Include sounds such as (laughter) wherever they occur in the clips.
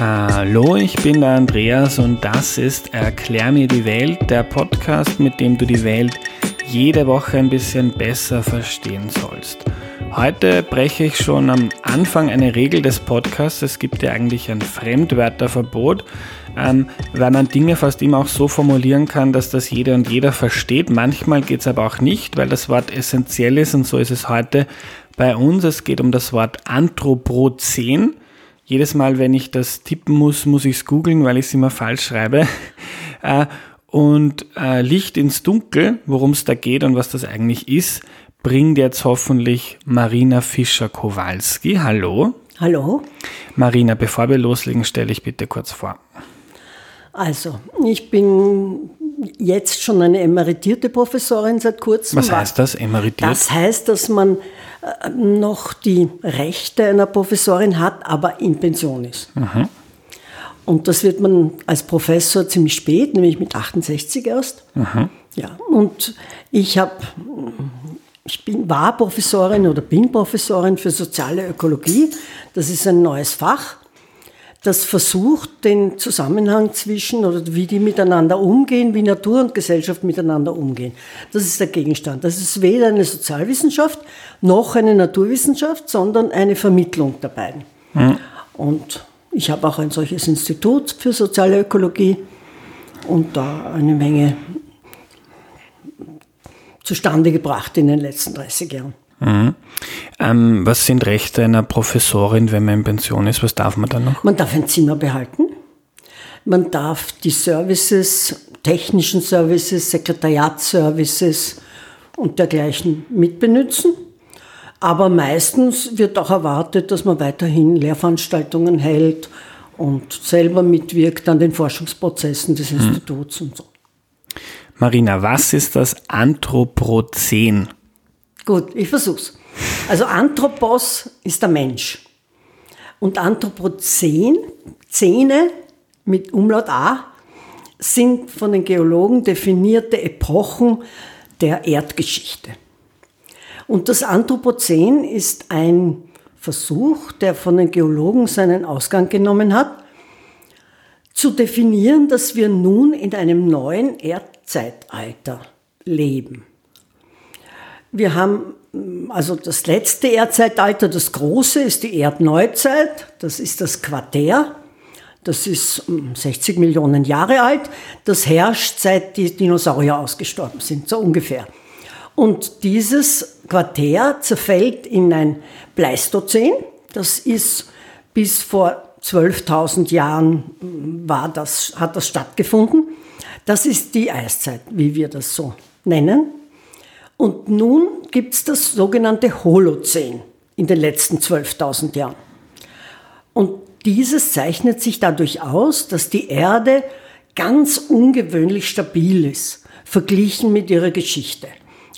Hallo, ich bin der Andreas und das ist Erklär mir die Welt, der Podcast, mit dem du die Welt jede Woche ein bisschen besser verstehen sollst. Heute breche ich schon am Anfang eine Regel des Podcasts. Es gibt ja eigentlich ein Fremdwörterverbot, ähm, weil man Dinge fast immer auch so formulieren kann, dass das jeder und jeder versteht. Manchmal geht es aber auch nicht, weil das Wort essentiell ist und so ist es heute bei uns. Es geht um das Wort Anthropozän. Jedes Mal, wenn ich das tippen muss, muss ich es googeln, weil ich es immer falsch schreibe. (laughs) Äh, und äh, Licht ins Dunkel, worum es da geht und was das eigentlich ist, bringt jetzt hoffentlich Marina Fischer-Kowalski. Hallo. Hallo. Marina, bevor wir loslegen, stelle ich bitte kurz vor. Also, ich bin jetzt schon eine emeritierte Professorin seit kurzem. Was heißt das, emeritiert? Das heißt, dass man noch die Rechte einer Professorin hat, aber in Pension ist. Mhm. Und das wird man als Professor ziemlich spät, nämlich mit 68 erst. Mhm. Ja, und ich habe ich bin, war Professorin oder bin Professorin für soziale Ökologie. Das ist ein neues Fach, das versucht, den Zusammenhang zwischen oder wie die miteinander umgehen, wie Natur und Gesellschaft miteinander umgehen. Das ist der Gegenstand. Das ist weder eine Sozialwissenschaft noch eine Naturwissenschaft, sondern eine Vermittlung der beiden. Mhm. Und ich habe auch ein solches Institut für soziale Ökologie und da eine Menge zustande gebracht in den letzten 30 Jahren. Mhm. Ähm, was sind Rechte einer Professorin, wenn man in Pension ist? Was darf man dann noch? Man darf ein Zimmer behalten. Man darf die Services, technischen Services, Sekretariatsservices und dergleichen mitbenutzen. Aber meistens wird auch erwartet, dass man weiterhin Lehrveranstaltungen hält und selber mitwirkt an den Forschungsprozessen des mhm. Instituts und so. Marina, was ist das Anthropozän? Gut, ich versuch's. Also Anthropos ist der Mensch. Und Anthropozän, Zähne mit Umlaut A, sind von den Geologen definierte Epochen der Erdgeschichte. Und das Anthropozän ist ein Versuch, der von den Geologen seinen Ausgang genommen hat, zu definieren, dass wir nun in einem neuen Erd Erdzeitalter leben. Wir haben also das letzte Erdzeitalter, das große, ist die Erdneuzeit. Das ist das Quartär. Das ist 60 hm, Millionen Jahre alt. Das herrscht seit die Dinosaurier ausgestorben sind, so ungefähr. Und dieses Quartär zerfällt in ein Pleistozän. Das ist bis vor 12.000 Jahren hm, war das, hat das stattgefunden. Das ist die Eiszeit, wie wir das so nennen. Und nun gibt es das sogenannte Holozän in den letzten 12.000 Jahren. Und dieses zeichnet sich dadurch aus, dass die Erde ganz ungewöhnlich stabil ist, verglichen mit ihrer Geschichte.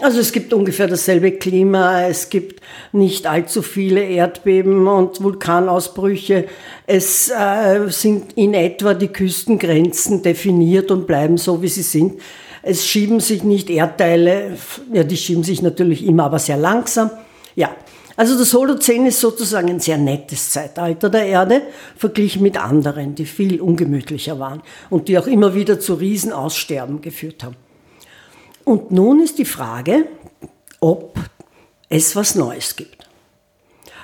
Also es gibt ungefähr dasselbe Klima, es gibt nicht allzu viele Erdbeben und Vulkanausbrüche. Es äh, sind in etwa die Küstengrenzen definiert und bleiben so, wie sie sind. Es schieben sich nicht Erdteile, ja, die schieben sich natürlich immer, aber sehr langsam. Ja, also das Holozän ist sozusagen ein sehr nettes Zeitalter der Erde, verglichen mit anderen, die viel ungemütlicher waren und die auch immer wieder zu Riesenaussterben geführt haben. Und nun ist die Frage, ob es was Neues gibt.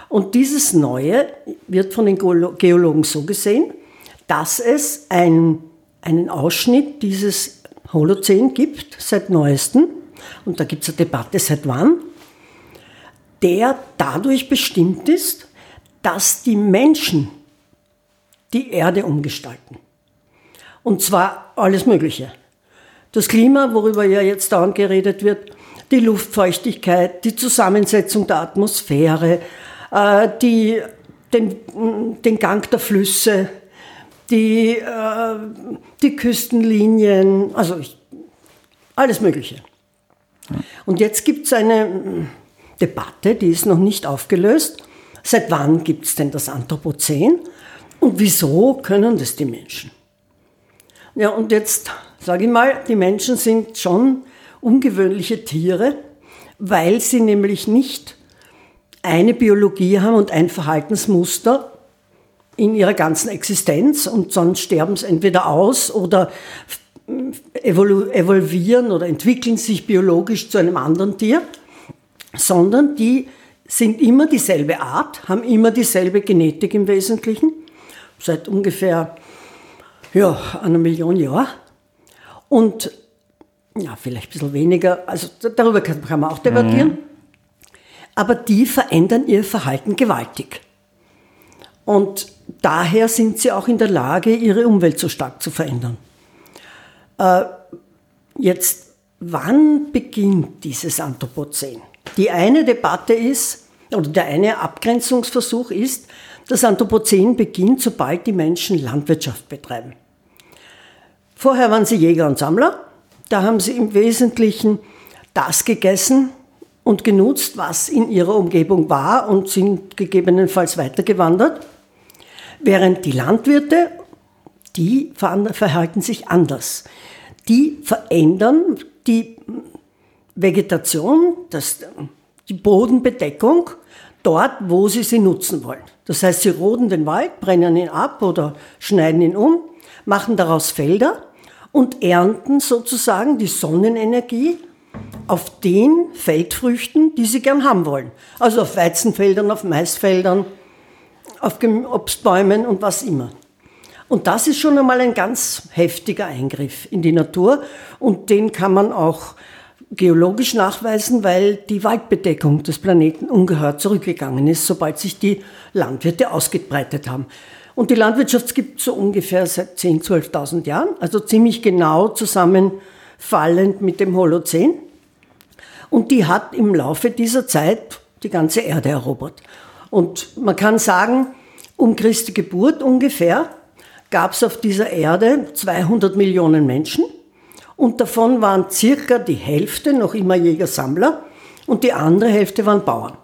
Und dieses Neue wird von den Geologen so gesehen, dass es ein, einen Ausschnitt dieses Holozän gibt, seit neuestem, und da gibt es eine Debatte, seit wann, der dadurch bestimmt ist, dass die Menschen die Erde umgestalten. Und zwar alles Mögliche. Das Klima, worüber ja jetzt dauernd geredet wird, die Luftfeuchtigkeit, die Zusammensetzung der Atmosphäre, äh, die, den, den Gang der Flüsse, die, äh, die Küstenlinien, also ich, alles Mögliche. Und jetzt gibt es eine Debatte, die ist noch nicht aufgelöst. Seit wann gibt es denn das Anthropozän und wieso können das die Menschen? Ja, und jetzt sage ich mal, die Menschen sind schon ungewöhnliche Tiere, weil sie nämlich nicht eine Biologie haben und ein Verhaltensmuster, in ihrer ganzen Existenz und sonst sterben sie entweder aus oder evolu evolvieren oder entwickeln sich biologisch zu einem anderen Tier, sondern die sind immer dieselbe Art, haben immer dieselbe Genetik im Wesentlichen, seit ungefähr ja, einer Million Jahren. Und ja, vielleicht ein bisschen weniger, also darüber kann, kann man auch debattieren. Mhm. Aber die verändern ihr Verhalten gewaltig. Und daher sind sie auch in der Lage, ihre Umwelt so stark zu verändern. Äh, jetzt, wann beginnt dieses Anthropozän? Die eine Debatte ist, oder der eine Abgrenzungsversuch ist, das Anthropozän beginnt, sobald die Menschen Landwirtschaft betreiben. Vorher waren sie Jäger und Sammler. Da haben sie im Wesentlichen das gegessen und genutzt, was in ihrer Umgebung war und sind gegebenenfalls weitergewandert. Während die Landwirte, die verhalten sich anders. Die verändern die Vegetation, das, die Bodenbedeckung dort, wo sie sie nutzen wollen. Das heißt, sie roden den Wald, brennen ihn ab oder schneiden ihn um, machen daraus Felder und ernten sozusagen die Sonnenenergie auf den Feldfrüchten, die sie gern haben wollen. Also auf Weizenfeldern, auf Maisfeldern, auf Obstbäumen und was immer. Und das ist schon einmal ein ganz heftiger Eingriff in die Natur und den kann man auch geologisch nachweisen, weil die Waldbedeckung des Planeten ungeheuer zurückgegangen ist, sobald sich die Landwirte ausgebreitet haben. Und die Landwirtschaft gibt es so ungefähr seit 10.000, 12.000 Jahren, also ziemlich genau zusammenfallend mit dem Holozän. Und die hat im Laufe dieser Zeit die ganze Erde erobert. Und man kann sagen, um Christi Geburt ungefähr gab es auf dieser Erde 200 Millionen Menschen und davon waren circa die Hälfte noch immer Jäger-Sammler und die andere Hälfte waren Bauern.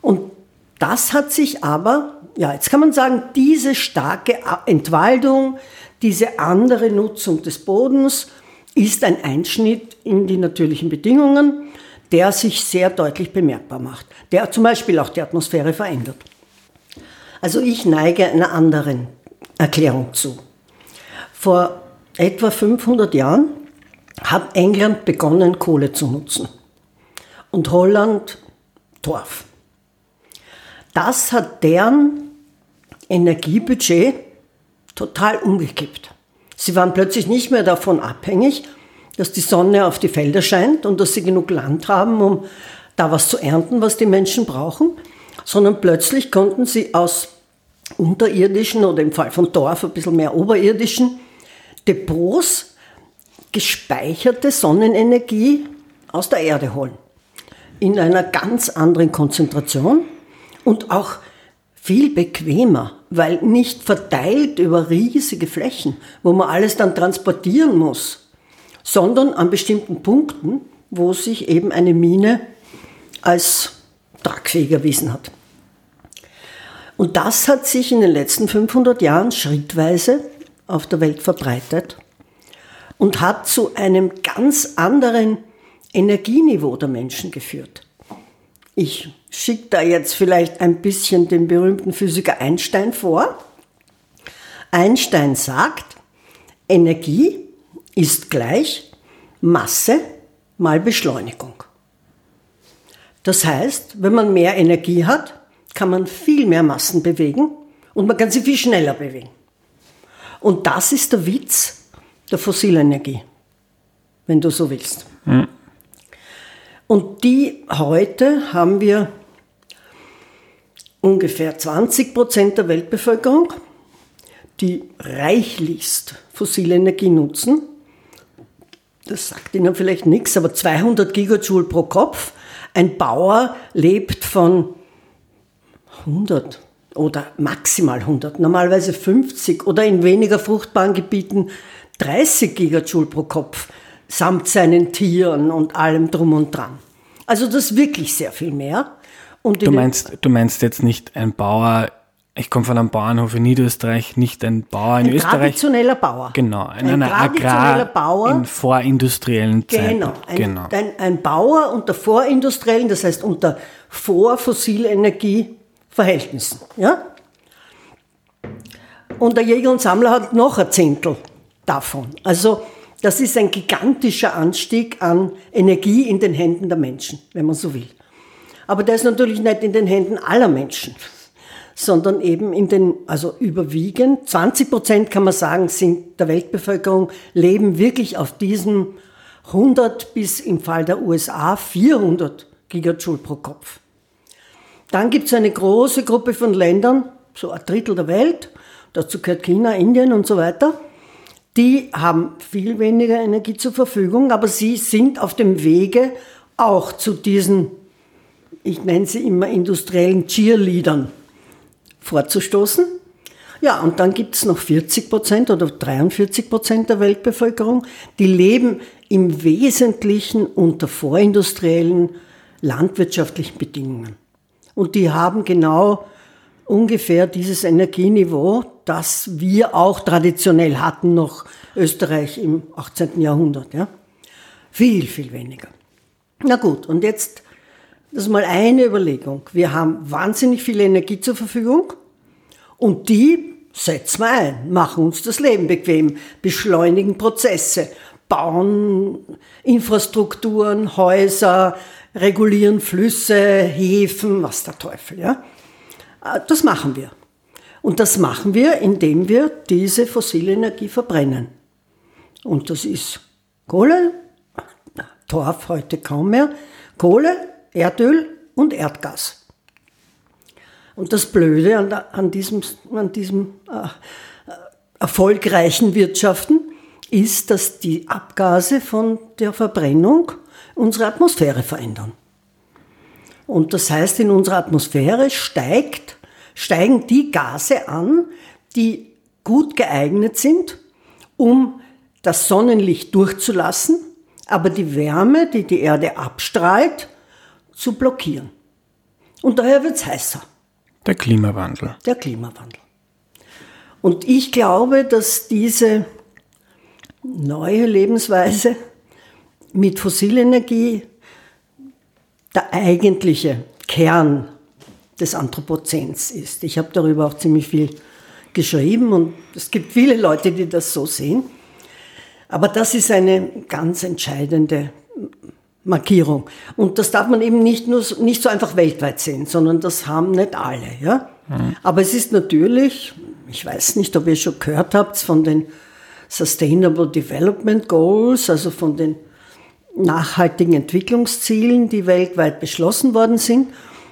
Und das hat sich aber, ja, jetzt kann man sagen, diese starke Entwaldung, diese andere Nutzung des Bodens ist ein Einschnitt in die natürlichen Bedingungen, der sich sehr deutlich bemerkbar macht, der zum Beispiel auch die Atmosphäre verändert. Also ich neige einer anderen Erklärung zu. Vor etwa 500 Jahren hat England begonnen, Kohle zu nutzen und Holland Torf. Das hat deren Energiebudget total umgekippt. Sie waren plötzlich nicht mehr davon abhängig, dass die Sonne auf die Felder scheint und dass sie genug Land haben, um da was zu ernten, was die Menschen brauchen, sondern plötzlich konnten sie aus unterirdischen oder im Fall von Dorf ein bisschen mehr oberirdischen Depots gespeicherte Sonnenenergie aus der Erde holen. In einer ganz anderen Konzentration und auch viel bequemer, weil nicht verteilt über riesige Flächen, wo man alles dann transportieren muss, sondern an bestimmten Punkten, wo sich eben eine Mine als tragfähig erwiesen hat. Und das hat sich in den letzten 500 Jahren schrittweise auf der Welt verbreitet und hat zu einem ganz anderen Energieniveau der Menschen geführt. Ich schicke da jetzt vielleicht ein bisschen den berühmten Physiker Einstein vor. Einstein sagt, Energie ist gleich Masse mal Beschleunigung. Das heißt, wenn man mehr Energie hat, kann man viel mehr Massen bewegen und man kann sie viel schneller bewegen. Und das ist der Witz der Fossilenergie, wenn du so willst. Mhm. Und die heute haben wir ungefähr 20 Prozent der Weltbevölkerung, die reichlichst fossile Energie nutzen. Das sagt Ihnen vielleicht nichts, aber 200 Gigajoule pro Kopf. Ein Bauer lebt von 100 oder maximal 100, normalerweise 50 oder in weniger fruchtbaren Gebieten 30 Gigajoule pro Kopf, samt seinen Tieren und allem drum und dran. Also das ist wirklich sehr viel mehr. du, meinst, du meinst jetzt nicht ein Bauer, ich komme von einem Bauernhof in Niederösterreich, nicht ein Bauer in ein Österreich. Ein traditioneller Bauer. Genau, in ein einer Agrar Bauer, in vorindustriellen Zeiten. Genau, ein, genau. Ein, ein Bauer unter vorindustriellen, das heißt unter vorfossilenergie Verhältnissen. Ja? und der Jäger und Sammler hat noch ein Zehntel davon. Also das ist ein gigantischer Anstieg an Energie in den Händen der Menschen, wenn man so will. Aber der ist natürlich nicht in den Händen aller Menschen, sondern eben in den, also überwiegend, 20 Prozent kann man sagen, sind der Weltbevölkerung, leben wirklich auf diesem 100 bis im Fall der USA 400 Gigajoule pro Kopf. Dann gibt es eine große Gruppe von Ländern, so ein Drittel der Welt, dazu gehört China, Indien und so weiter, die haben viel weniger Energie zur Verfügung, aber sie sind auf dem Wege auch zu diesen, ich nenne sie immer industriellen Cheerleadern vorzustoßen. Ja, und dann gibt es noch 40 Prozent oder 43 Prozent der Weltbevölkerung, die leben im Wesentlichen unter vorindustriellen landwirtschaftlichen Bedingungen. Und die haben genau ungefähr dieses Energieniveau, das wir auch traditionell hatten, noch Österreich im 18. Jahrhundert. Ja? Viel, viel weniger. Na gut, und jetzt, das ist mal eine Überlegung. Wir haben wahnsinnig viel Energie zur Verfügung und die setzen wir ein, machen uns das Leben bequem, beschleunigen Prozesse, bauen Infrastrukturen, Häuser, regulieren Flüsse, Häfen, was der Teufel, ja. Äh, das machen wir. Und das machen wir, indem wir diese fossile Energie verbrennen. Und das ist Kohle, Torf heute kaum mehr, Kohle, Erdöl und Erdgas. Und das Blöde an, an diesem, an diesem äh, erfolgreichen Wirtschaften ist, dass die Abgase von der Verbrennung unsere Atmosphäre verändern. Und das heißt, in unserer Atmosphäre steigt, steigen die Gase an, die gut geeignet sind, um das Sonnenlicht durchzulassen, aber die Wärme, die die Erde abstrahlt, zu blockieren. Und daher wird es heißer. Der Klimawandel. Der Klimawandel. Und ich glaube, dass diese neue Lebensweise mit Fossilenergie der eigentliche Kern des Anthropozäns ist. Ich habe darüber auch ziemlich viel geschrieben und es gibt viele Leute, die das so sehen. Aber das ist eine ganz entscheidende Markierung. Und das darf man eben nicht, nur, nicht so einfach weltweit sehen, sondern das haben nicht alle. Ja? Mhm. Aber es ist natürlich, ich weiß nicht, ob ihr schon gehört habt von den Sustainable Development Goals, also von den nachhaltigen Entwicklungszielen, die weltweit beschlossen worden sind.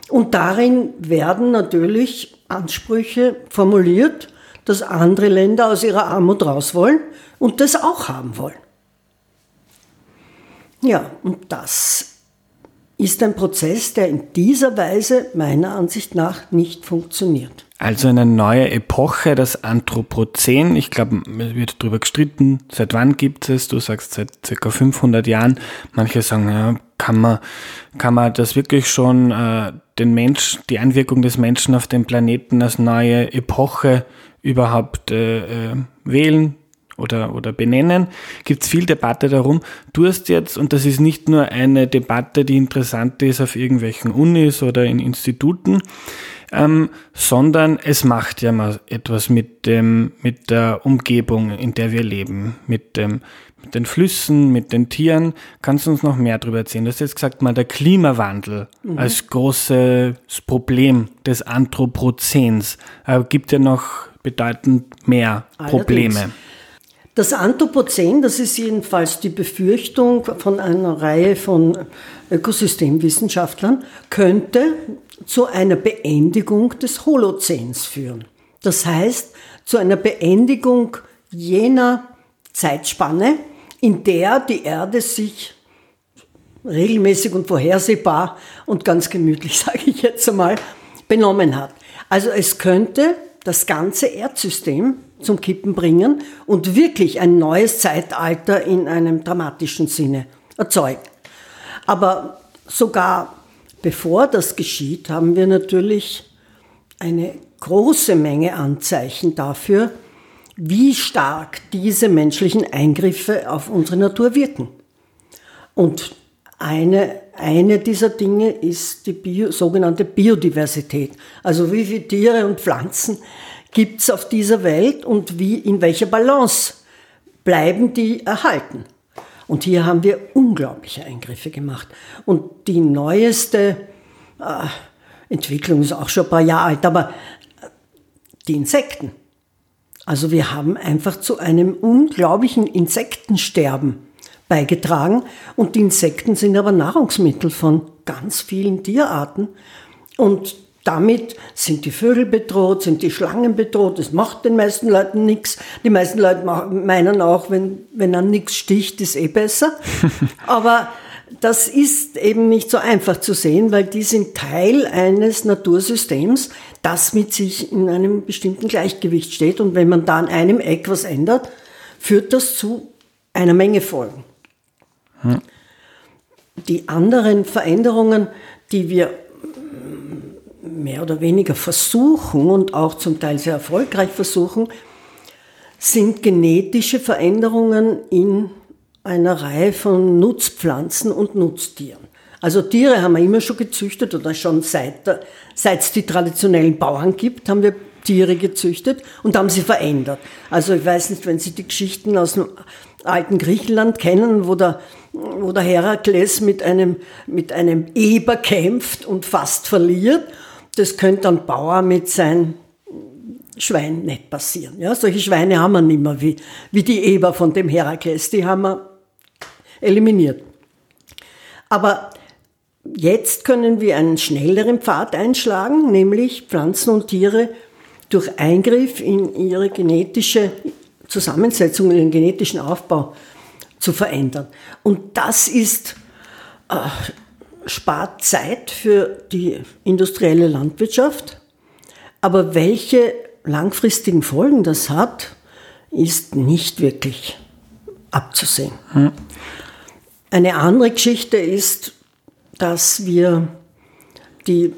Und darin werden natürlich Ansprüche formuliert, dass andere Länder aus ihrer Armut raus wollen und das auch haben wollen. Ja, und das ist ein Prozess, der in dieser Weise meiner Ansicht nach nicht funktioniert. Also eine neue Epoche, das Anthropozän. Ich glaube, es wird darüber gestritten, seit wann gibt es? Du sagst seit circa 500 Jahren. Manche sagen, ja, kann man, kann man das wirklich schon äh, den Mensch, die Einwirkung des Menschen auf den Planeten als neue Epoche überhaupt äh, äh wählen? Oder, oder benennen, gibt es viel Debatte darum. Du hast jetzt, und das ist nicht nur eine Debatte, die interessant ist auf irgendwelchen Unis oder in Instituten, ähm, sondern es macht ja mal etwas mit dem, mit der Umgebung, in der wir leben, mit dem, mit den Flüssen, mit den Tieren. Kannst du uns noch mehr darüber erzählen? Du hast jetzt gesagt, mal der Klimawandel mhm. als großes Problem des Anthropozäns äh, gibt ja noch bedeutend mehr Probleme. Das Anthropozän, das ist jedenfalls die Befürchtung von einer Reihe von Ökosystemwissenschaftlern, könnte zu einer Beendigung des Holozäns führen. Das heißt, zu einer Beendigung jener Zeitspanne, in der die Erde sich regelmäßig und vorhersehbar und ganz gemütlich, (laughs) sage ich jetzt einmal, benommen hat. Also es könnte das ganze Erdsystem zum Kippen bringen und wirklich ein neues Zeitalter in einem dramatischen Sinne erzeugen. Aber sogar bevor das geschieht, haben wir natürlich eine große Menge Anzeichen dafür, wie stark diese menschlichen Eingriffe auf unsere Natur wirken. Und eine, eine dieser Dinge ist die Bio, sogenannte Biodiversität. Also wie viele Tiere und Pflanzen gibt es auf dieser Welt und wie, in welcher Balance bleiben die erhalten. Und hier haben wir unglaubliche Eingriffe gemacht. Und die neueste äh, Entwicklung ist auch schon ein paar Jahre alt, aber die Insekten. Also wir haben einfach zu einem unglaublichen Insektensterben beigetragen und die Insekten sind aber Nahrungsmittel von ganz vielen Tierarten und damit sind die Vögel bedroht, sind die Schlangen bedroht. Das macht den meisten Leuten nichts. Die meisten Leute meinen auch, wenn, wenn an nichts sticht, ist eh besser. (laughs) Aber das ist eben nicht so einfach zu sehen, weil die sind Teil eines Natursystems, das mit sich in einem bestimmten Gleichgewicht steht. Und wenn man da an einem Eck was ändert, führt das zu einer Menge Folgen. Hm. Die anderen Veränderungen, die wir mehr oder weniger versuchen und auch zum Teil sehr erfolgreich versuchen, sind genetische Veränderungen in einer Reihe von Nutzpflanzen und Nutztieren. Also Tiere haben wir immer schon gezüchtet oder schon seit, es die traditionellen Bauern gibt, haben wir Tiere gezüchtet und haben sie verändert. Also ich weiß nicht, wenn Sie die Geschichten aus dem alten Griechenland kennen, wo der, wo der Herakles mit einem, mit einem Eber kämpft und fast verliert das könnte ein Bauer mit seinem Schwein nicht passieren. Ja, solche Schweine haben wir nicht mehr wie, wie die Eber von dem Herakles, die haben wir eliminiert. Aber jetzt können wir einen schnelleren Pfad einschlagen, nämlich Pflanzen und Tiere durch Eingriff in ihre genetische Zusammensetzung, in ihren genetischen Aufbau zu verändern. Und das ist äh, spart Zeit für die industrielle Landwirtschaft, aber welche langfristigen Folgen das hat, ist nicht wirklich abzusehen. Hm. Eine andere Geschichte ist, dass wir die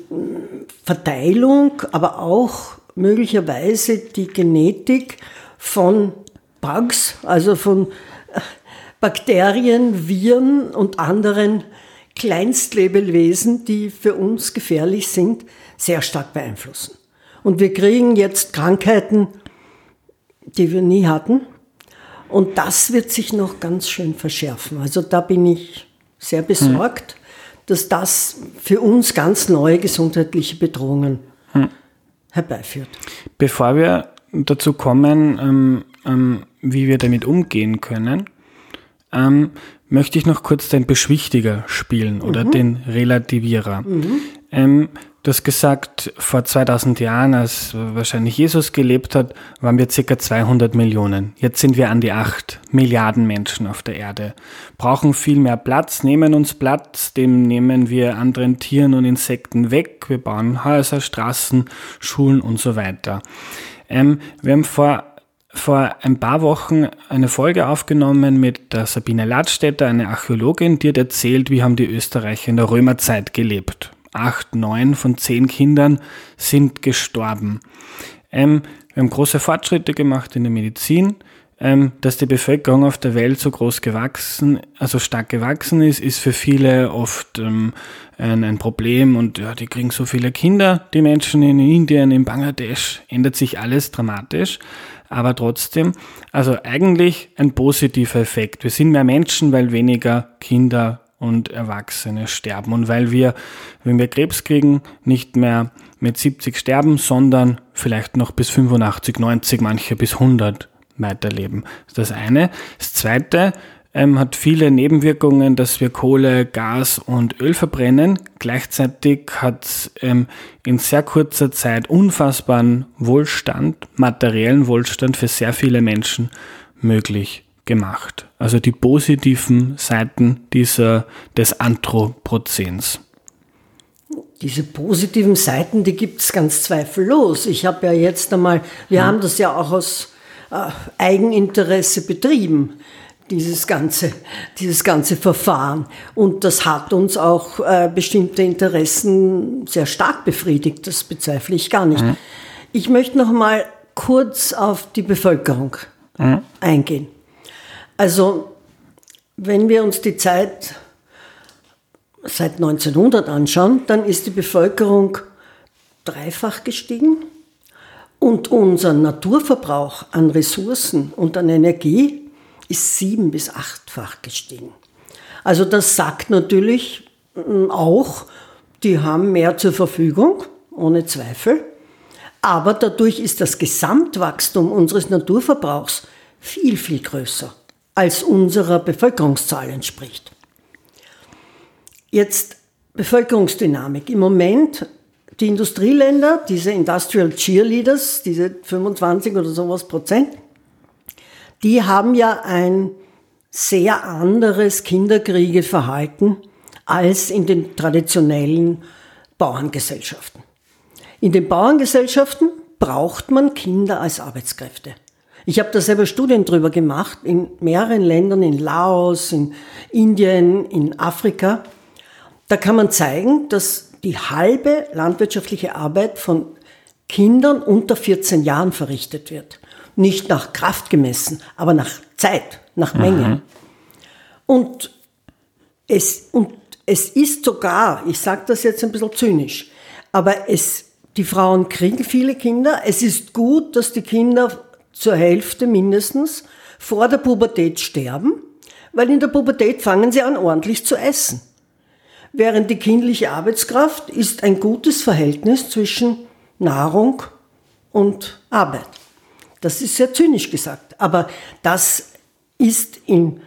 Verteilung, aber auch möglicherweise die Genetik von Bugs, also von Bakterien, Viren und anderen Kleinstlebewesen, die für uns gefährlich sind, sehr stark beeinflussen. Und wir kriegen jetzt Krankheiten, die wir nie hatten. Und das wird sich noch ganz schön verschärfen. Also da bin ich sehr besorgt, hm. dass das für uns ganz neue gesundheitliche Bedrohungen hm. herbeiführt. Bevor wir dazu kommen, ähm, ähm, wie wir damit umgehen können, ähm, möchte ich noch kurz den Beschwichtiger spielen oder mhm. den Relativierer. Mhm. Ähm, du hast gesagt, vor 2000 Jahren, als wahrscheinlich Jesus gelebt hat, waren wir circa 200 Millionen. Jetzt sind wir an die 8 Milliarden Menschen auf der Erde. Brauchen viel mehr Platz, nehmen uns Platz, dem nehmen wir anderen Tieren und Insekten weg. Wir bauen Häuser, Straßen, Schulen und so weiter. Ähm, wir haben vor vor ein paar Wochen eine Folge aufgenommen mit der Sabine Ladstätter, eine Archäologin, die hat erzählt, wie haben die Österreicher in der Römerzeit gelebt. Acht, neun von zehn Kindern sind gestorben. Ähm, wir haben große Fortschritte gemacht in der Medizin. Ähm, dass die Bevölkerung auf der Welt so groß gewachsen, also stark gewachsen ist, ist für viele oft ähm, ein, ein, Problem und ja, die kriegen so viele Kinder, die Menschen in Indien, in Bangladesch, ändert sich alles dramatisch aber trotzdem, also eigentlich ein positiver Effekt. Wir sind mehr Menschen, weil weniger Kinder und Erwachsene sterben und weil wir, wenn wir Krebs kriegen, nicht mehr mit 70 sterben, sondern vielleicht noch bis 85, 90, manche bis 100 weiterleben. Das ist das eine. Das zweite, ähm, hat viele Nebenwirkungen, dass wir Kohle, Gas und Öl verbrennen. Gleichzeitig hat es ähm, in sehr kurzer Zeit unfassbaren Wohlstand, materiellen Wohlstand für sehr viele Menschen möglich gemacht. Also die positiven Seiten dieser, des Anthropozäns. Diese positiven Seiten, die gibt es ganz zweifellos. Ich habe ja jetzt einmal, wir hm. haben das ja auch aus äh, Eigeninteresse betrieben dieses ganze, dieses ganze Verfahren. Und das hat uns auch äh, bestimmte Interessen sehr stark befriedigt. Das bezweifle ich gar nicht. Mhm. Ich möchte noch mal kurz auf die Bevölkerung mhm. eingehen. Also, wenn wir uns die Zeit seit 1900 anschauen, dann ist die Bevölkerung dreifach gestiegen Und unser Naturverbrauch an Ressourcen und an Energie ist sieben- bis achtfach gestiegen. Also das sagt natürlich mm, auch, die haben mehr zur Verfügung, ohne Zweifel. Aber dadurch ist das Gesamtwachstum unseres Naturverbrauchs viel, viel größer, als unserer Bevölkerungszahl entspricht. Jetzt Bevölkerungsdynamik. Im Moment die Industrieländer, diese Industrial Cheerleaders, diese 25 oder sowas Prozent, die haben ja ein sehr anderes Kinderkriegeverhalten als in den traditionellen Bauerngesellschaften. In den Bauerngesellschaften braucht man Kinder als Arbeitskräfte. Ich habe da selber Studien drüber gemacht, in mehreren Ländern, in Laos, in Indien, in Afrika. Da kann man zeigen, dass die halbe landwirtschaftliche Arbeit von Kindern unter 14 Jahren verrichtet wird. Nicht nach Kraft gemessen, aber nach Zeit, nach Menge. Mhm. Und, es, und es ist sogar, ich sage das jetzt ein bisschen zynisch, aber es, die Frauen kriegen viele Kinder. Es ist gut, dass die Kinder zur Hälfte mindestens vor der Pubertät sterben, weil in der Pubertät fangen sie an, ordentlich zu essen. Während die kindliche Arbeitskraft ist ein gutes Verhältnis zwischen Nahrung und Arbeit. Das ist sehr zynisch gesagt, aber das ist in,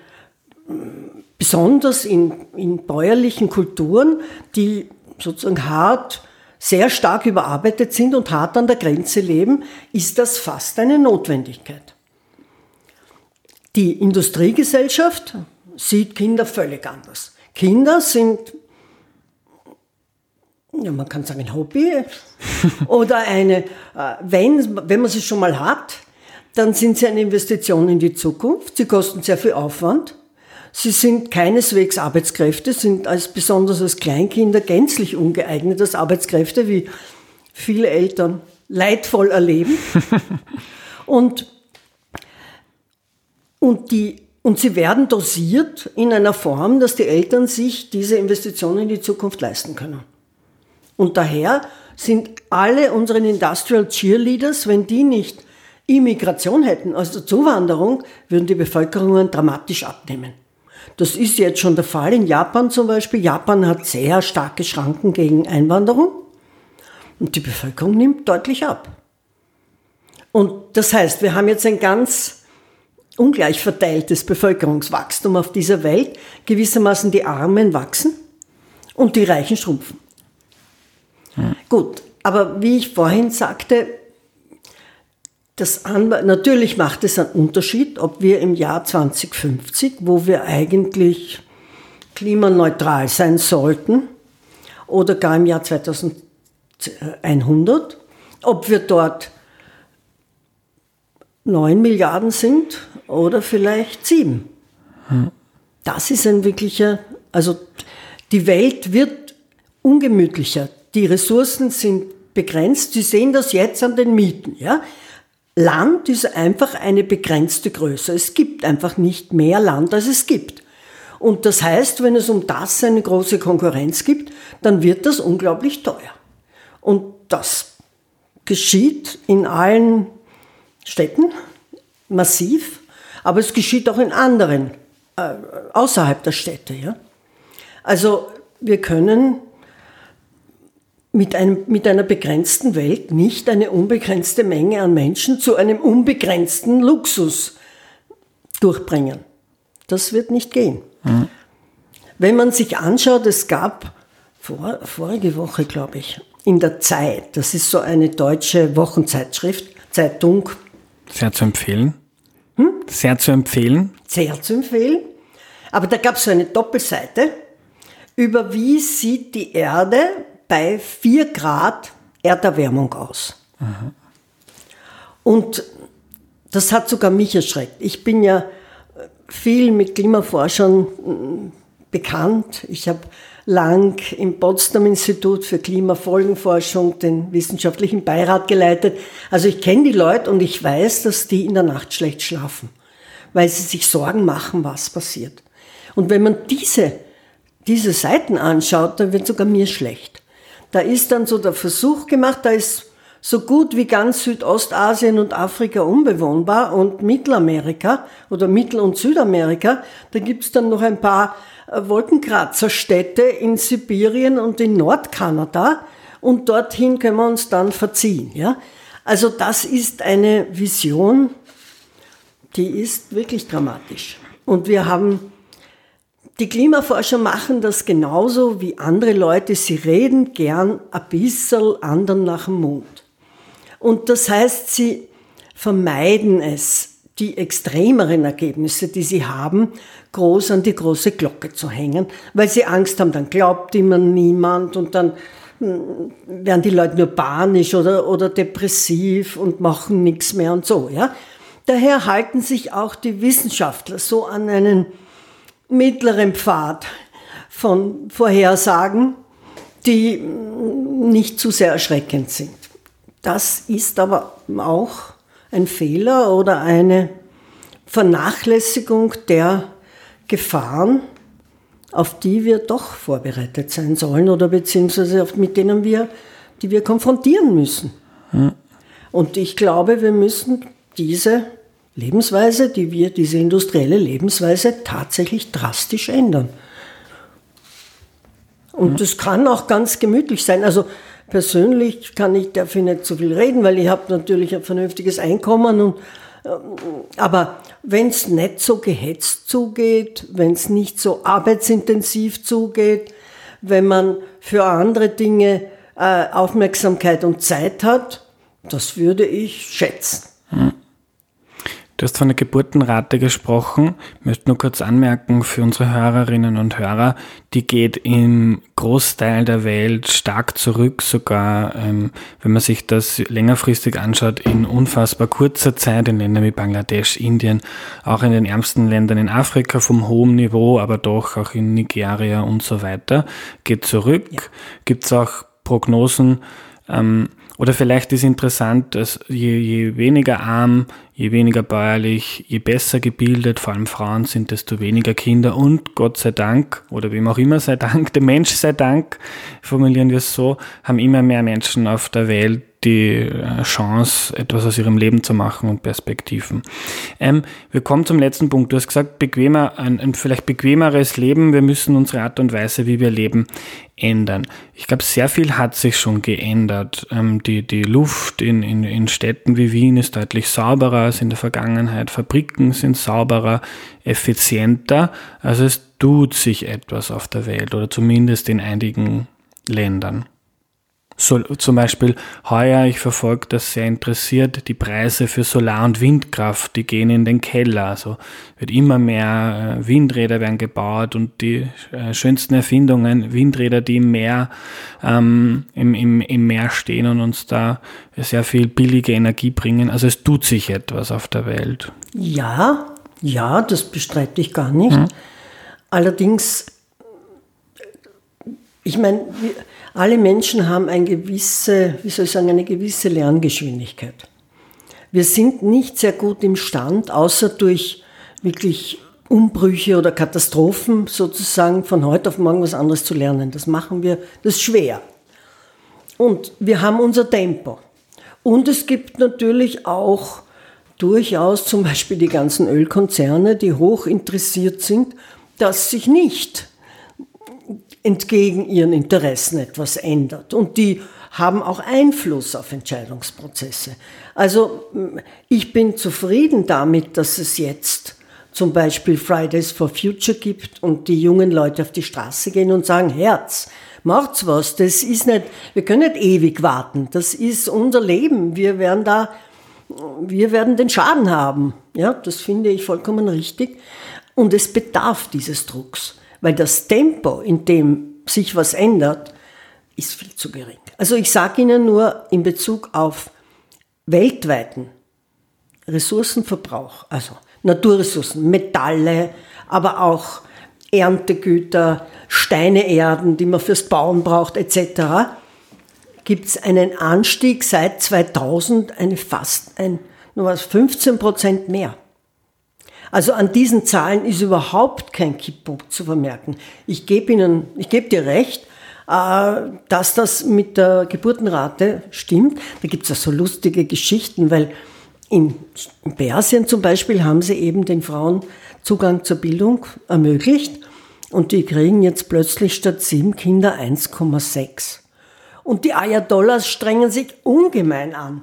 besonders in, in bäuerlichen Kulturen, die sozusagen hart, sehr stark überarbeitet sind und hart an der Grenze leben, ist das fast eine Notwendigkeit. Die Industriegesellschaft sieht Kinder völlig anders. Kinder sind ja, man kann sagen, ein Hobby (laughs) oder eine, äh, wenn, wenn man sie schon mal hat, dann sind sie eine Investition in die Zukunft. Sie kosten sehr viel Aufwand. Sie sind keineswegs Arbeitskräfte, sind als besonders als Kleinkinder gänzlich ungeeignet als Arbeitskräfte, wie viele Eltern leidvoll erleben. (laughs) und, und, die, und sie werden dosiert in einer Form, dass die Eltern sich diese Investitionen in die Zukunft leisten können. Und daher sind alle unseren Industrial Cheerleaders, wenn die nicht Immigration hätten, also Zuwanderung, würden die Bevölkerungen dramatisch abnehmen. Das ist jetzt schon der Fall in Japan zum Beispiel. Japan hat sehr starke Schranken gegen Einwanderung und die Bevölkerung nimmt deutlich ab. Und das heißt, wir haben jetzt ein ganz ungleich verteiltes Bevölkerungswachstum auf dieser Welt. Gewissermaßen die Armen wachsen und die Reichen schrumpfen. Gut, aber wie ich vorhin sagte, das natürlich macht es einen Unterschied, ob wir im Jahr 2050, wo wir eigentlich klimaneutral sein sollten, oder gar im Jahr 2100, ob wir dort 9 Milliarden sind oder vielleicht 7. Hm. Das ist ein wirklicher, also die Welt wird ungemütlicher, die Ressourcen sind begrenzt. Sie sehen das jetzt an den Mieten. Ja? Land ist einfach eine begrenzte Größe. Es gibt einfach nicht mehr Land, als es gibt. Und das heißt, wenn es um das eine große Konkurrenz gibt, dann wird das unglaublich teuer. Und das geschieht in allen Städten massiv, aber es geschieht auch in anderen, äh, außerhalb der Städte. Ja? Also wir können mit, einem, mit einer begrenzten Welt nicht eine unbegrenzte Menge an Menschen zu einem unbegrenzten Luxus durchbringen. Das wird nicht gehen. Mhm. Wenn man sich anschaut, es gab vor, vorige Woche, glaube ich, in der Zeit, das ist so eine deutsche Wochenzeitschrift, Zeitung. Sehr zu empfehlen. Hm? Sehr zu empfehlen. Sehr zu empfehlen. Aber da gab es so eine Doppelseite über wie sieht die Erde bei 4 Grad Erderwärmung aus. Aha. Und das hat sogar mich erschreckt. Ich bin ja viel mit Klimaforschern bekannt. Ich habe lang im Potsdam Institut für Klimafolgenforschung den wissenschaftlichen Beirat geleitet. Also ich kenne die Leute und ich weiß, dass die in der Nacht schlecht schlafen, weil sie sich Sorgen machen, was passiert. Und wenn man diese, diese Seiten anschaut, dann wird sogar mir schlecht. Da ist dann so der Versuch gemacht, da ist so gut wie ganz Südostasien und Afrika unbewohnbar und Mittelamerika oder Mittel- und Südamerika, da gibt's dann noch ein paar äh, Wolkenkratzerstädte in Sibirien und in Nordkanada und dorthin können wir uns dann verziehen. Ja? Also das ist eine Vision, die ist wirklich dramatisch. Und wir haben die Klimaforscher machen das genauso wie andere Leute. Sie reden gern ein bisschen anderen nach dem Mund. Und das heißt, sie vermeiden es, die extremeren Ergebnisse, die sie haben, groß an die große Glocke zu hängen, weil sie Angst haben, dann glaubt immer niemand und dann hm, werden die Leute nur panisch oder, oder depressiv und machen nichts mehr und so, ja. Daher halten sich auch die Wissenschaftler so an einen mittleren Pfad von Vorhersagen, die nicht zu sehr erschreckend sind. Das ist aber auch ein Fehler oder eine Vernachlässigung der Gefahren, auf die wir doch vorbereitet sein sollen oder beziehungsweise mit denen wir, die wir konfrontieren müssen. Und ich glaube, wir müssen diese Lebensweise, die wir, diese industrielle Lebensweise tatsächlich drastisch ändern. Und das kann auch ganz gemütlich sein. Also persönlich kann ich dafür nicht so viel reden, weil ich habe natürlich ein vernünftiges Einkommen. Und, ähm, aber wenn es nicht so gehetzt zugeht, wenn es nicht so arbeitsintensiv zugeht, wenn man für andere Dinge äh, Aufmerksamkeit und Zeit hat, das würde ich schätzen. Mhm. Du hast von der Geburtenrate gesprochen. Ich möchte nur kurz anmerken für unsere Hörerinnen und Hörer, die geht im Großteil der Welt stark zurück, sogar ähm, wenn man sich das längerfristig anschaut, in unfassbar kurzer Zeit in Ländern wie Bangladesch, Indien, auch in den ärmsten Ländern in Afrika vom hohen Niveau, aber doch auch in Nigeria und so weiter, geht zurück. Ja. Gibt es auch Prognosen, ähm, oder vielleicht ist interessant, dass je, je weniger arm, je weniger bäuerlich, je besser gebildet, vor allem Frauen sind, desto weniger Kinder. Und Gott sei Dank, oder wem auch immer sei Dank, (laughs) dem Mensch sei Dank, formulieren wir es so, haben immer mehr Menschen auf der Welt die äh, Chance, etwas aus ihrem Leben zu machen und Perspektiven. Ähm, wir kommen zum letzten Punkt. Du hast gesagt, bequemer, ein, ein vielleicht bequemeres Leben. Wir müssen unsere Art und Weise, wie wir leben, ändern. Ich glaube, sehr viel hat sich schon geändert. Ähm, die, die Luft in, in, in Städten wie Wien ist deutlich sauberer als in der Vergangenheit. Fabriken sind sauberer, effizienter. Also es tut sich etwas auf der Welt oder zumindest in einigen Ländern. So, zum Beispiel heuer, ich verfolge das sehr interessiert, die Preise für Solar- und Windkraft, die gehen in den Keller. Also wird immer mehr äh, Windräder werden gebaut und die äh, schönsten Erfindungen, Windräder, die im Meer, ähm, im, im, im Meer stehen und uns da sehr viel billige Energie bringen. Also es tut sich etwas auf der Welt. Ja, ja, das bestreite ich gar nicht. Hm. Allerdings, ich meine, alle Menschen haben eine gewisse, wie soll ich sagen, eine gewisse Lerngeschwindigkeit. Wir sind nicht sehr gut im Stand, außer durch wirklich Umbrüche oder Katastrophen sozusagen von heute auf morgen was anderes zu lernen. Das machen wir, das ist schwer. Und wir haben unser Tempo. Und es gibt natürlich auch durchaus zum Beispiel die ganzen Ölkonzerne, die hoch interessiert sind, dass sich nicht entgegen ihren Interessen etwas ändert. Und die haben auch Einfluss auf Entscheidungsprozesse. Also ich bin zufrieden damit, dass es jetzt zum Beispiel Fridays for Future gibt und die jungen Leute auf die Straße gehen und sagen, Herz, macht's was, das ist nicht, wir können nicht ewig warten, das ist unser Leben, wir werden da, wir werden den Schaden haben. Ja, das finde ich vollkommen richtig. Und es bedarf dieses Drucks. Weil das Tempo, in dem sich was ändert, ist viel zu gering. Also ich sage Ihnen nur in Bezug auf weltweiten Ressourcenverbrauch, also Naturressourcen, Metalle, aber auch Erntegüter, Steine, Erden, die man fürs Bauen braucht, etc., gibt es einen Anstieg seit 2000, eine fast ein, nur was, 15 Prozent mehr. Also an diesen Zahlen ist überhaupt kein Kipppunkt zu vermerken. Ich gebe Ihnen, ich gebe dir recht, äh, dass das mit der Geburtenrate stimmt. Da gibt es ja so lustige Geschichten, weil in Persien zum Beispiel haben sie eben den Frauen Zugang zur Bildung ermöglicht und die kriegen jetzt plötzlich statt sieben Kinder 1,6. Und die Ayatollahs strengen sich ungemein an,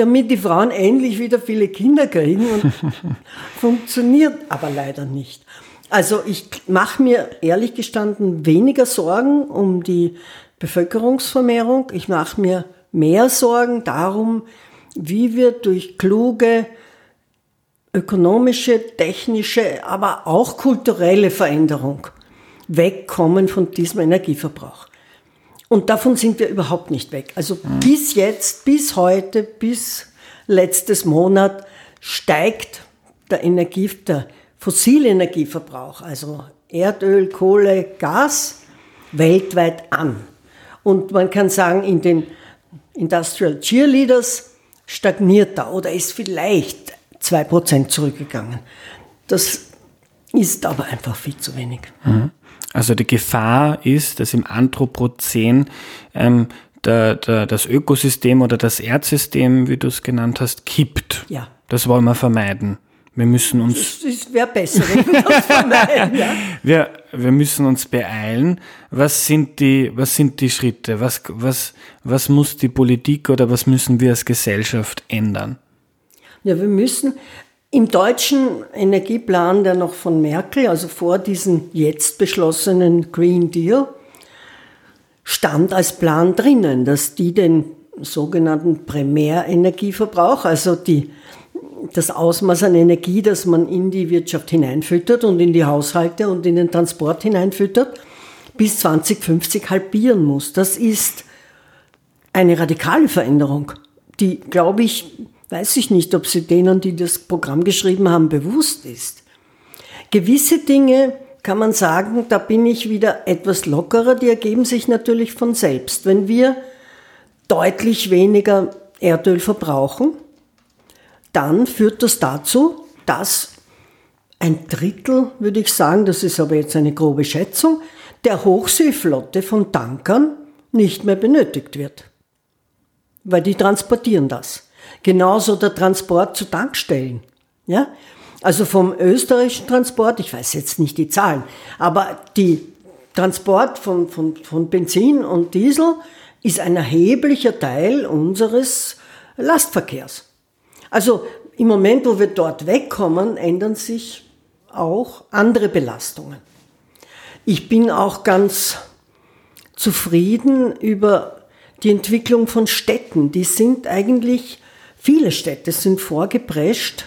damit die Frauen endlich wieder viele Kinder kriegen und (laughs) funktioniert aber leider nicht. Also ich mache mir ehrlich gestanden weniger Sorgen um die Bevölkerungsvermehrung. Ich mache mir mehr Sorgen darum, wie wir durch kluge ökonomische, technische, aber auch kulturelle Veränderung wegkommen von diesem Energieverbrauch. Und davon sind wir überhaupt nicht weg. Also mhm. bis jetzt, bis heute, bis letztes Monat steigt der Energie, der fossile Energieverbrauch, also Erdöl, Kohle, Gas, weltweit an. Und man kann sagen, in den Industrial Cheerleaders stagniert er oder ist vielleicht 2% zurückgegangen. Das ist aber einfach viel zu wenig. Mhm. Also die Gefahr ist, dass im Anthropozän ähm, der, der, das Ökosystem oder das Erdsystem, wie du es genannt hast, kippt. Ja. Das wollen wir vermeiden. Wir müssen uns. Das wäre besser, wenn wir das vermeiden. Ja. (laughs) wir, wir müssen uns beeilen. Was sind die, was sind die Schritte? Was, was, was muss die Politik oder was müssen wir als Gesellschaft ändern? Ja, wir müssen im deutschen Energieplan, der noch von Merkel, also vor diesem jetzt beschlossenen Green Deal, stand als Plan drinnen, dass die den sogenannten Primärenergieverbrauch, also die das Ausmaß an Energie, das man in die Wirtschaft hineinfüttert und in die Haushalte und in den Transport hineinfüttert, bis 2050 halbieren muss. Das ist eine radikale Veränderung, die, glaube ich, weiß ich nicht, ob sie denen, die das Programm geschrieben haben, bewusst ist. Gewisse Dinge kann man sagen, da bin ich wieder etwas lockerer, die ergeben sich natürlich von selbst. Wenn wir deutlich weniger Erdöl verbrauchen, dann führt das dazu, dass ein Drittel, würde ich sagen, das ist aber jetzt eine grobe Schätzung, der Hochseeflotte von Tankern nicht mehr benötigt wird. Weil die transportieren das. Genauso der Transport zu Tankstellen. Ja? Also vom österreichischen Transport, ich weiß jetzt nicht die Zahlen, aber die Transport von, von, von Benzin und Diesel ist ein erheblicher Teil unseres Lastverkehrs. Also im Moment, wo wir dort wegkommen, ändern sich auch andere Belastungen. Ich bin auch ganz zufrieden über die Entwicklung von Städten. Die sind eigentlich, viele Städte sind vorgeprescht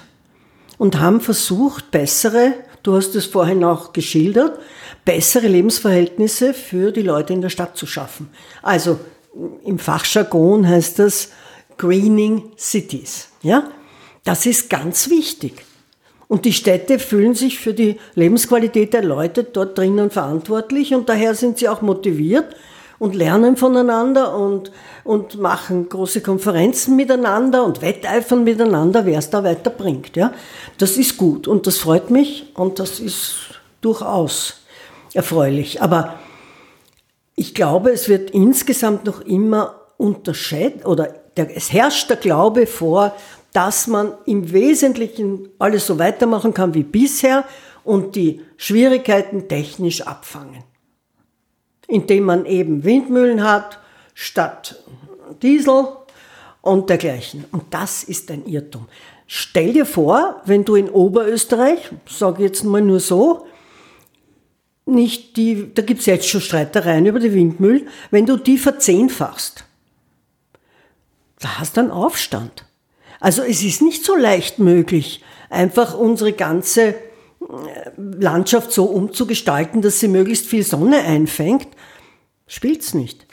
und haben versucht, bessere, du hast es vorhin auch geschildert, bessere Lebensverhältnisse für die Leute in der Stadt zu schaffen. Also im Fachjargon heißt das Greening Cities. Ja? Das ist ganz wichtig. Und die Städte fühlen sich für die Lebensqualität der Leute dort drinnen verantwortlich und daher sind sie auch motiviert und lernen voneinander und, und machen große Konferenzen miteinander und wetteifern miteinander, wer es da weiterbringt. Ja? Das ist gut und das freut mich und das ist durchaus erfreulich. Aber ich glaube, es wird insgesamt noch immer unterschätzt oder der, es herrscht der Glaube vor, dass man im Wesentlichen alles so weitermachen kann wie bisher und die Schwierigkeiten technisch abfangen. Indem man eben Windmühlen hat statt Diesel und dergleichen. Und das ist ein Irrtum. Stell dir vor, wenn du in Oberösterreich, sage jetzt mal nur so, nicht die, da gibt es jetzt schon Streitereien über die Windmühlen, wenn du die verzehnfachst, da hast du einen Aufstand. Also es ist nicht so leicht möglich, einfach unsere ganze äh, Landschaft so umzugestalten, dass sie möglichst viel Sonne einfängt. Spielt's nicht.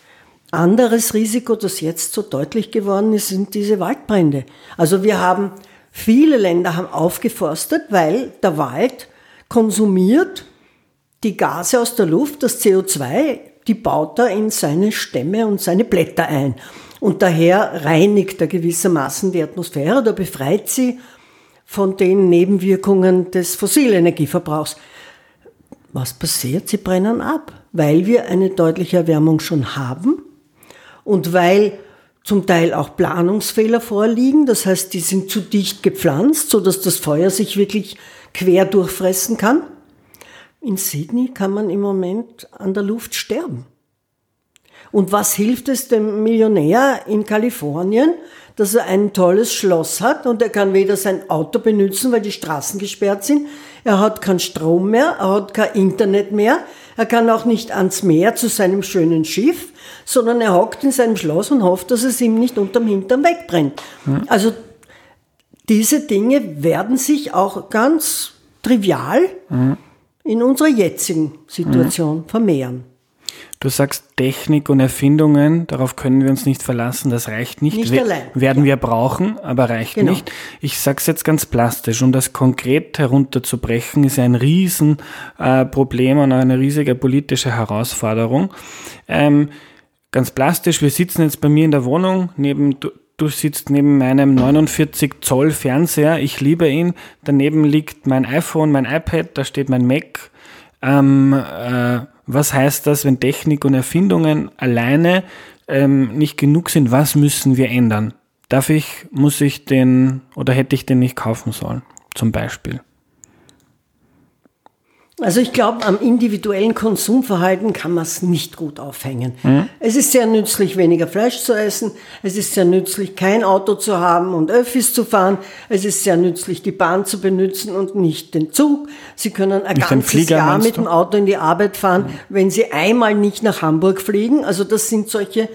Anderes Risiko, das jetzt so deutlich geworden ist, sind diese Waldbrände. Also wir haben, viele Länder haben aufgeforstet, weil der Wald konsumiert die Gase aus der Luft, das CO2, die baut er in seine Stämme und seine Blätter ein. Und daher reinigt er gewissermaßen die Atmosphäre oder befreit sie von den Nebenwirkungen des fossilen Energieverbrauchs. Was passiert? Sie brennen ab. Weil wir eine deutliche Erwärmung schon haben und weil zum Teil auch Planungsfehler vorliegen. Das heißt, die sind zu dicht gepflanzt, sodass das Feuer sich wirklich quer durchfressen kann. In Sydney kann man im Moment an der Luft sterben. Und was hilft es dem Millionär in Kalifornien, dass er ein tolles Schloss hat und er kann weder sein Auto benutzen, weil die Straßen gesperrt sind, er hat keinen Strom mehr, er hat kein Internet mehr, er kann auch nicht ans Meer zu seinem schönen Schiff, sondern er hockt in seinem Schloss und hofft, dass es ihm nicht unterm Hintern wegbrennt. Mhm. Also diese Dinge werden sich auch ganz trivial mhm. in unserer jetzigen Situation mhm. vermehren. Du sagst Technik und Erfindungen, darauf können wir uns nicht verlassen, das reicht nicht. Nicht allein. Werden ja. wir brauchen, aber reicht genau. nicht. Ich sag's jetzt ganz plastisch, um das konkret herunterzubrechen, ist ein Riesenproblem äh, und eine riesige politische Herausforderung. Ähm, ganz plastisch, wir sitzen jetzt bei mir in der Wohnung, neben, du, du sitzt neben meinem 49 Zoll Fernseher, ich liebe ihn, daneben liegt mein iPhone, mein iPad, da steht mein Mac. Ähm, äh, was heißt das, wenn Technik und Erfindungen alleine ähm, nicht genug sind? Was müssen wir ändern? Darf ich, muss ich den oder hätte ich den nicht kaufen sollen? Zum Beispiel. Also ich glaube, am individuellen Konsumverhalten kann man es nicht gut aufhängen. Mhm. Es ist sehr nützlich, weniger Fleisch zu essen. Es ist sehr nützlich, kein Auto zu haben und Öffis zu fahren. Es ist sehr nützlich, die Bahn zu benutzen und nicht den Zug. Sie können ein nicht ganzes Flieger, Jahr mit dem Auto in die Arbeit fahren, mhm. wenn Sie einmal nicht nach Hamburg fliegen. Also das sind solche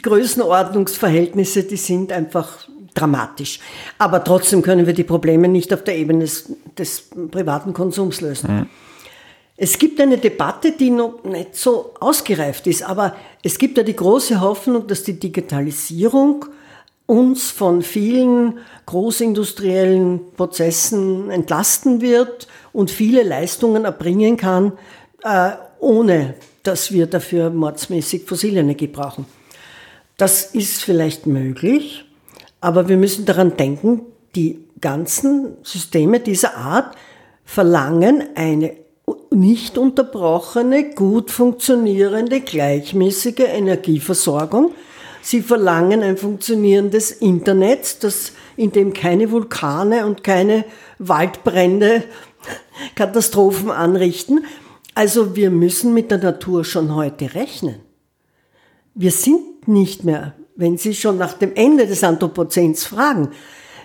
Größenordnungsverhältnisse, die sind einfach dramatisch. Aber trotzdem können wir die Probleme nicht auf der Ebene des, des privaten Konsums lösen. Mhm. Es gibt eine Debatte, die noch nicht so ausgereift ist, aber es gibt ja die große Hoffnung, dass die Digitalisierung uns von vielen großindustriellen Prozessen entlasten wird und viele Leistungen erbringen kann, äh, ohne dass wir dafür mordsmäßig Fossilenergie brauchen. Das ist vielleicht möglich, aber wir müssen daran denken, die ganzen Systeme dieser Art verlangen eine nicht unterbrochene, gut funktionierende, gleichmäßige Energieversorgung. Sie verlangen ein funktionierendes Internet, das, in dem keine Vulkane und keine Waldbrände (laughs) Katastrophen anrichten. Also wir müssen mit der Natur schon heute rechnen. Wir sind nicht mehr, wenn Sie schon nach dem Ende des Anthropozäns fragen,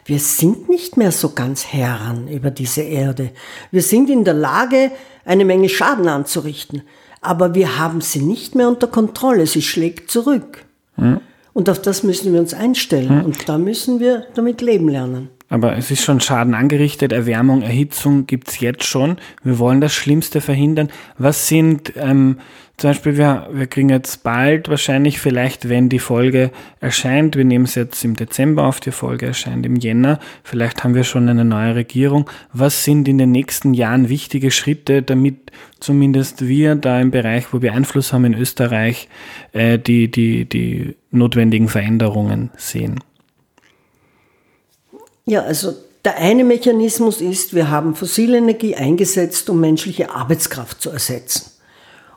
wir sind nicht mehr so ganz Herren über diese Erde. Wir sind in der Lage, eine Menge Schaden anzurichten. Aber wir haben sie nicht mehr unter Kontrolle. Sie schlägt zurück. Hm. Und auf das müssen wir uns einstellen. Hm. Und da müssen wir damit leben lernen. Aber es ist schon Schaden angerichtet, Erwärmung, Erhitzung gibt's jetzt schon. Wir wollen das Schlimmste verhindern. Was sind ähm, zum Beispiel, wir, wir kriegen jetzt bald wahrscheinlich, vielleicht, wenn die Folge erscheint, wir nehmen es jetzt im Dezember auf, die Folge erscheint im Jänner, vielleicht haben wir schon eine neue Regierung. Was sind in den nächsten Jahren wichtige Schritte, damit zumindest wir da im Bereich, wo wir Einfluss haben in Österreich, äh, die, die, die notwendigen Veränderungen sehen? Ja, also der eine Mechanismus ist, wir haben fossile Energie eingesetzt, um menschliche Arbeitskraft zu ersetzen.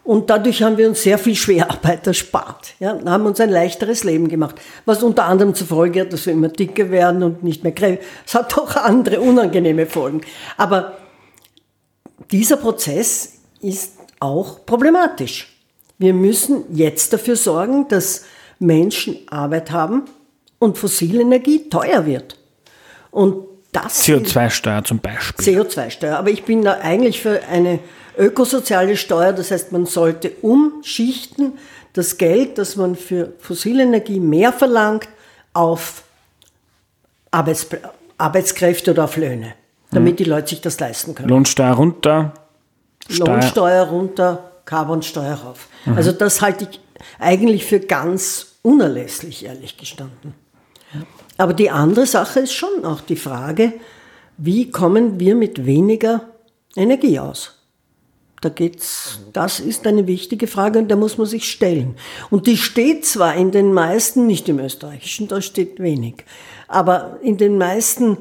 Und dadurch haben wir uns sehr viel Schwerarbeit erspart. Ja, haben uns ein leichteres Leben gemacht. Was unter anderem zur Folge hat, dass wir immer dicker werden und nicht mehr kräftig. Es hat auch andere unangenehme Folgen. Aber dieser Prozess ist auch problematisch. Wir müssen jetzt dafür sorgen, dass Menschen Arbeit haben und fossile Energie teuer wird. Und das CO2-Steuer zum Beispiel. CO2-Steuer. Aber ich bin da eigentlich für eine ökosoziale Steuer. Das heißt, man sollte umschichten das Geld, das man für fossile Energie mehr verlangt, auf Arbeits Arbeitskräfte oder auf Löhne, damit mhm. die Leute sich das leisten können. Lohnsteuer runter. Steuer. Lohnsteuer runter, Carbonsteuer rauf. Mhm. Also das halte ich eigentlich für ganz unerlässlich, ehrlich gestanden. Aber die andere Sache ist schon auch die Frage, wie kommen wir mit weniger Energie aus? Da geht's, das ist eine wichtige Frage und da muss man sich stellen. Und die steht zwar in den meisten, nicht im österreichischen, da steht wenig, aber in den meisten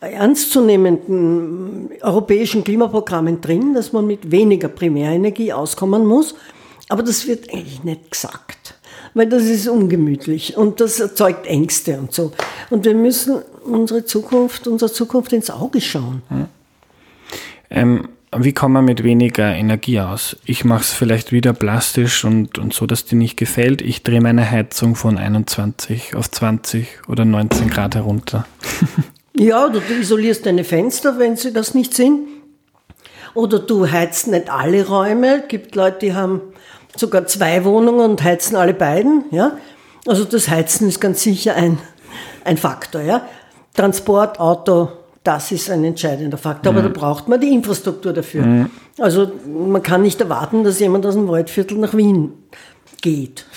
ernstzunehmenden europäischen Klimaprogrammen drin, dass man mit weniger Primärenergie auskommen muss. Aber das wird eigentlich nicht gesagt, weil das ist ungemütlich und das erzeugt Ängste und so. Und wir müssen unsere Zukunft, unserer Zukunft ins Auge schauen. Hm. Ähm, wie kommt man mit weniger Energie aus? Ich mache es vielleicht wieder plastisch und, und so, dass dir nicht gefällt. Ich drehe meine Heizung von 21 auf 20 oder 19 Grad herunter. (laughs) ja, oder du isolierst deine Fenster, wenn sie das nicht sind. Oder du heizt nicht alle Räume. Es gibt Leute, die haben sogar zwei Wohnungen und heizen alle beiden. Ja? Also das Heizen ist ganz sicher ein, ein Faktor. Ja? Transport, Auto, das ist ein entscheidender Faktor, mhm. aber da braucht man die Infrastruktur dafür. Mhm. Also man kann nicht erwarten, dass jemand aus dem Waldviertel nach Wien geht. (laughs)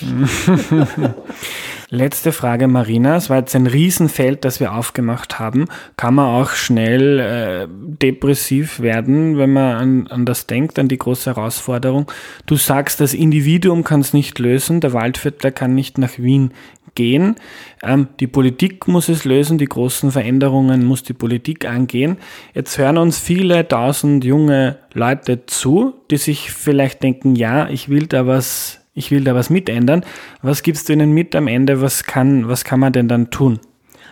Letzte Frage, Marina. Es war jetzt ein Riesenfeld, das wir aufgemacht haben. Kann man auch schnell äh, depressiv werden, wenn man an, an das denkt, an die große Herausforderung? Du sagst, das Individuum kann es nicht lösen, der Waldviertler kann nicht nach Wien gehen. Ähm, die Politik muss es lösen, die großen Veränderungen muss die Politik angehen. Jetzt hören uns viele tausend junge Leute zu, die sich vielleicht denken, ja, ich will da was, ich will da was mitändern. Was gibst du ihnen mit am Ende? Was kann, was kann man denn dann tun?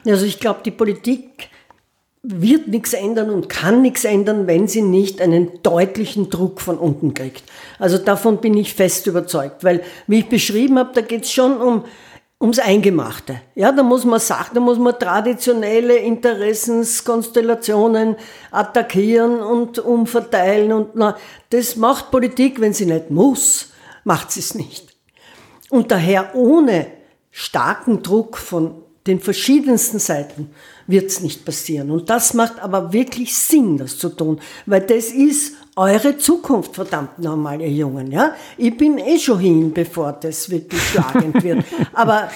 Also ich glaube, die Politik wird nichts ändern und kann nichts ändern, wenn sie nicht einen deutlichen Druck von unten kriegt. Also davon bin ich fest überzeugt, weil, wie ich beschrieben habe, da geht es schon um ums Eingemachte. Ja, da muss man sagen, da muss man traditionelle Interessenskonstellationen attackieren und umverteilen und na, das macht Politik, wenn sie nicht muss, macht sie es nicht. Und daher ohne starken Druck von den verschiedensten Seiten wird es nicht passieren. Und das macht aber wirklich Sinn, das zu tun, weil das ist eure Zukunft, verdammt nochmal, ihr Jungen. Ja? Ich bin eh schon hin, bevor das wirklich schlagend wird. (laughs) Aber,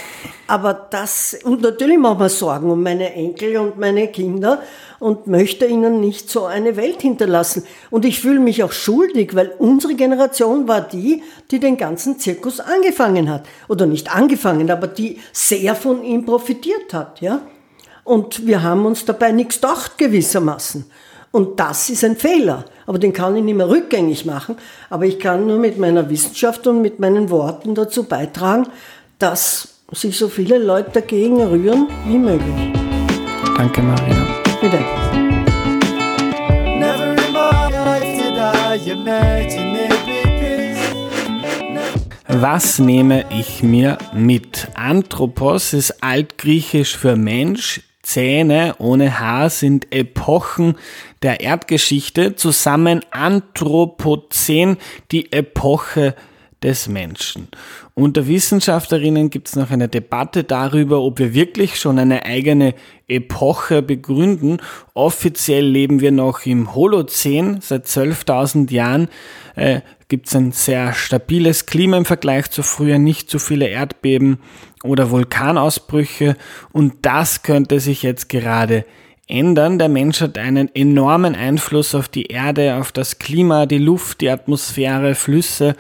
aber das, und natürlich machen wir Sorgen um meine Enkel und meine Kinder und möchte ihnen nicht so eine Welt hinterlassen. Und ich fühle mich auch schuldig, weil unsere Generation war die, die den ganzen Zirkus angefangen hat. Oder nicht angefangen, aber die sehr von ihm profitiert hat. Ja? Und wir haben uns dabei nichts gedacht, gewissermaßen. Und das ist ein Fehler. Aber den kann ich nicht mehr rückgängig machen. Aber ich kann nur mit meiner Wissenschaft und mit meinen Worten dazu beitragen, dass sich so viele Leute dagegen rühren wie möglich. Danke, Marina. Bitte. Was nehme ich mir mit? Anthropos ist altgriechisch für Mensch, Zähne ohne Haar sind Epochen der Erdgeschichte, zusammen Anthropozän, die Epoche des Menschen. Unter Wissenschaftlerinnen gibt es noch eine Debatte darüber, ob wir wirklich schon eine eigene Epoche begründen. Offiziell leben wir noch im Holozän. Seit 12.000 Jahren äh, gibt es ein sehr stabiles Klima im Vergleich zu früher, nicht zu viele Erdbeben oder Vulkanausbrüche und das könnte sich jetzt gerade ändern. Der Mensch hat einen enormen Einfluss auf die Erde, auf das Klima, die Luft, die Atmosphäre, Flüsse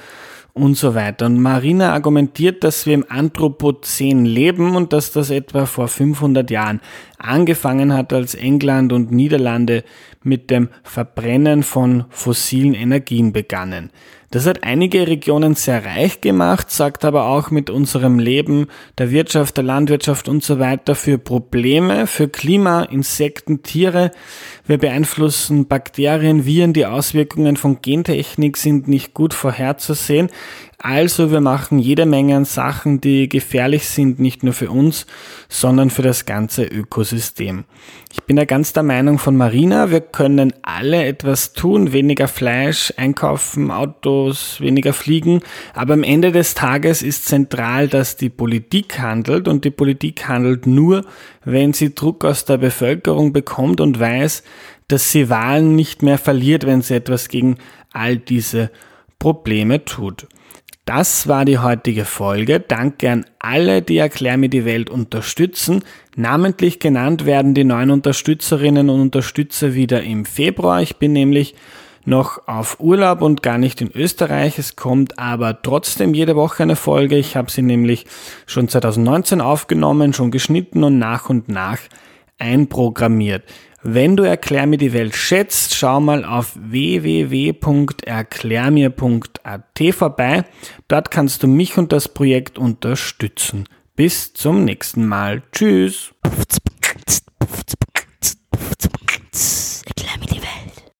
und so weiter. Und Marina argumentiert, dass wir im Anthropozän leben und dass das etwa vor 500 Jahren angefangen hat, als England und Niederlande mit dem Verbrennen von fossilen Energien begannen. Das hat einige Regionen sehr reich gemacht, sagt aber auch mit unserem Leben, der Wirtschaft, der Landwirtschaft und so weiter für Probleme, für Klima, Insekten, Tiere. Wir beeinflussen Bakterien, Viren, die Auswirkungen von Gentechnik sind nicht gut vorherzusehen. Also wir machen jede Menge an Sachen, die gefährlich sind, nicht nur für uns, sondern für das ganze Ökosystem. Ich bin da ganz der Meinung von Marina, wir können alle etwas tun, weniger Fleisch einkaufen, Autos, weniger fliegen, aber am Ende des Tages ist zentral, dass die Politik handelt und die Politik handelt nur, wenn sie Druck aus der Bevölkerung bekommt und weiß, dass sie Wahlen nicht mehr verliert, wenn sie etwas gegen all diese Probleme tut. Das war die heutige Folge. Danke an alle, die Erklär mir die Welt unterstützen. Namentlich genannt werden die neuen Unterstützerinnen und Unterstützer wieder im Februar. Ich bin nämlich noch auf Urlaub und gar nicht in Österreich. Es kommt aber trotzdem jede Woche eine Folge. Ich habe sie nämlich schon 2019 aufgenommen, schon geschnitten und nach und nach einprogrammiert. Wenn du Erklär mir die Welt schätzt, schau mal auf www.erklärmir.at vorbei. Dort kannst du mich und das Projekt unterstützen. Bis zum nächsten Mal. Tschüss.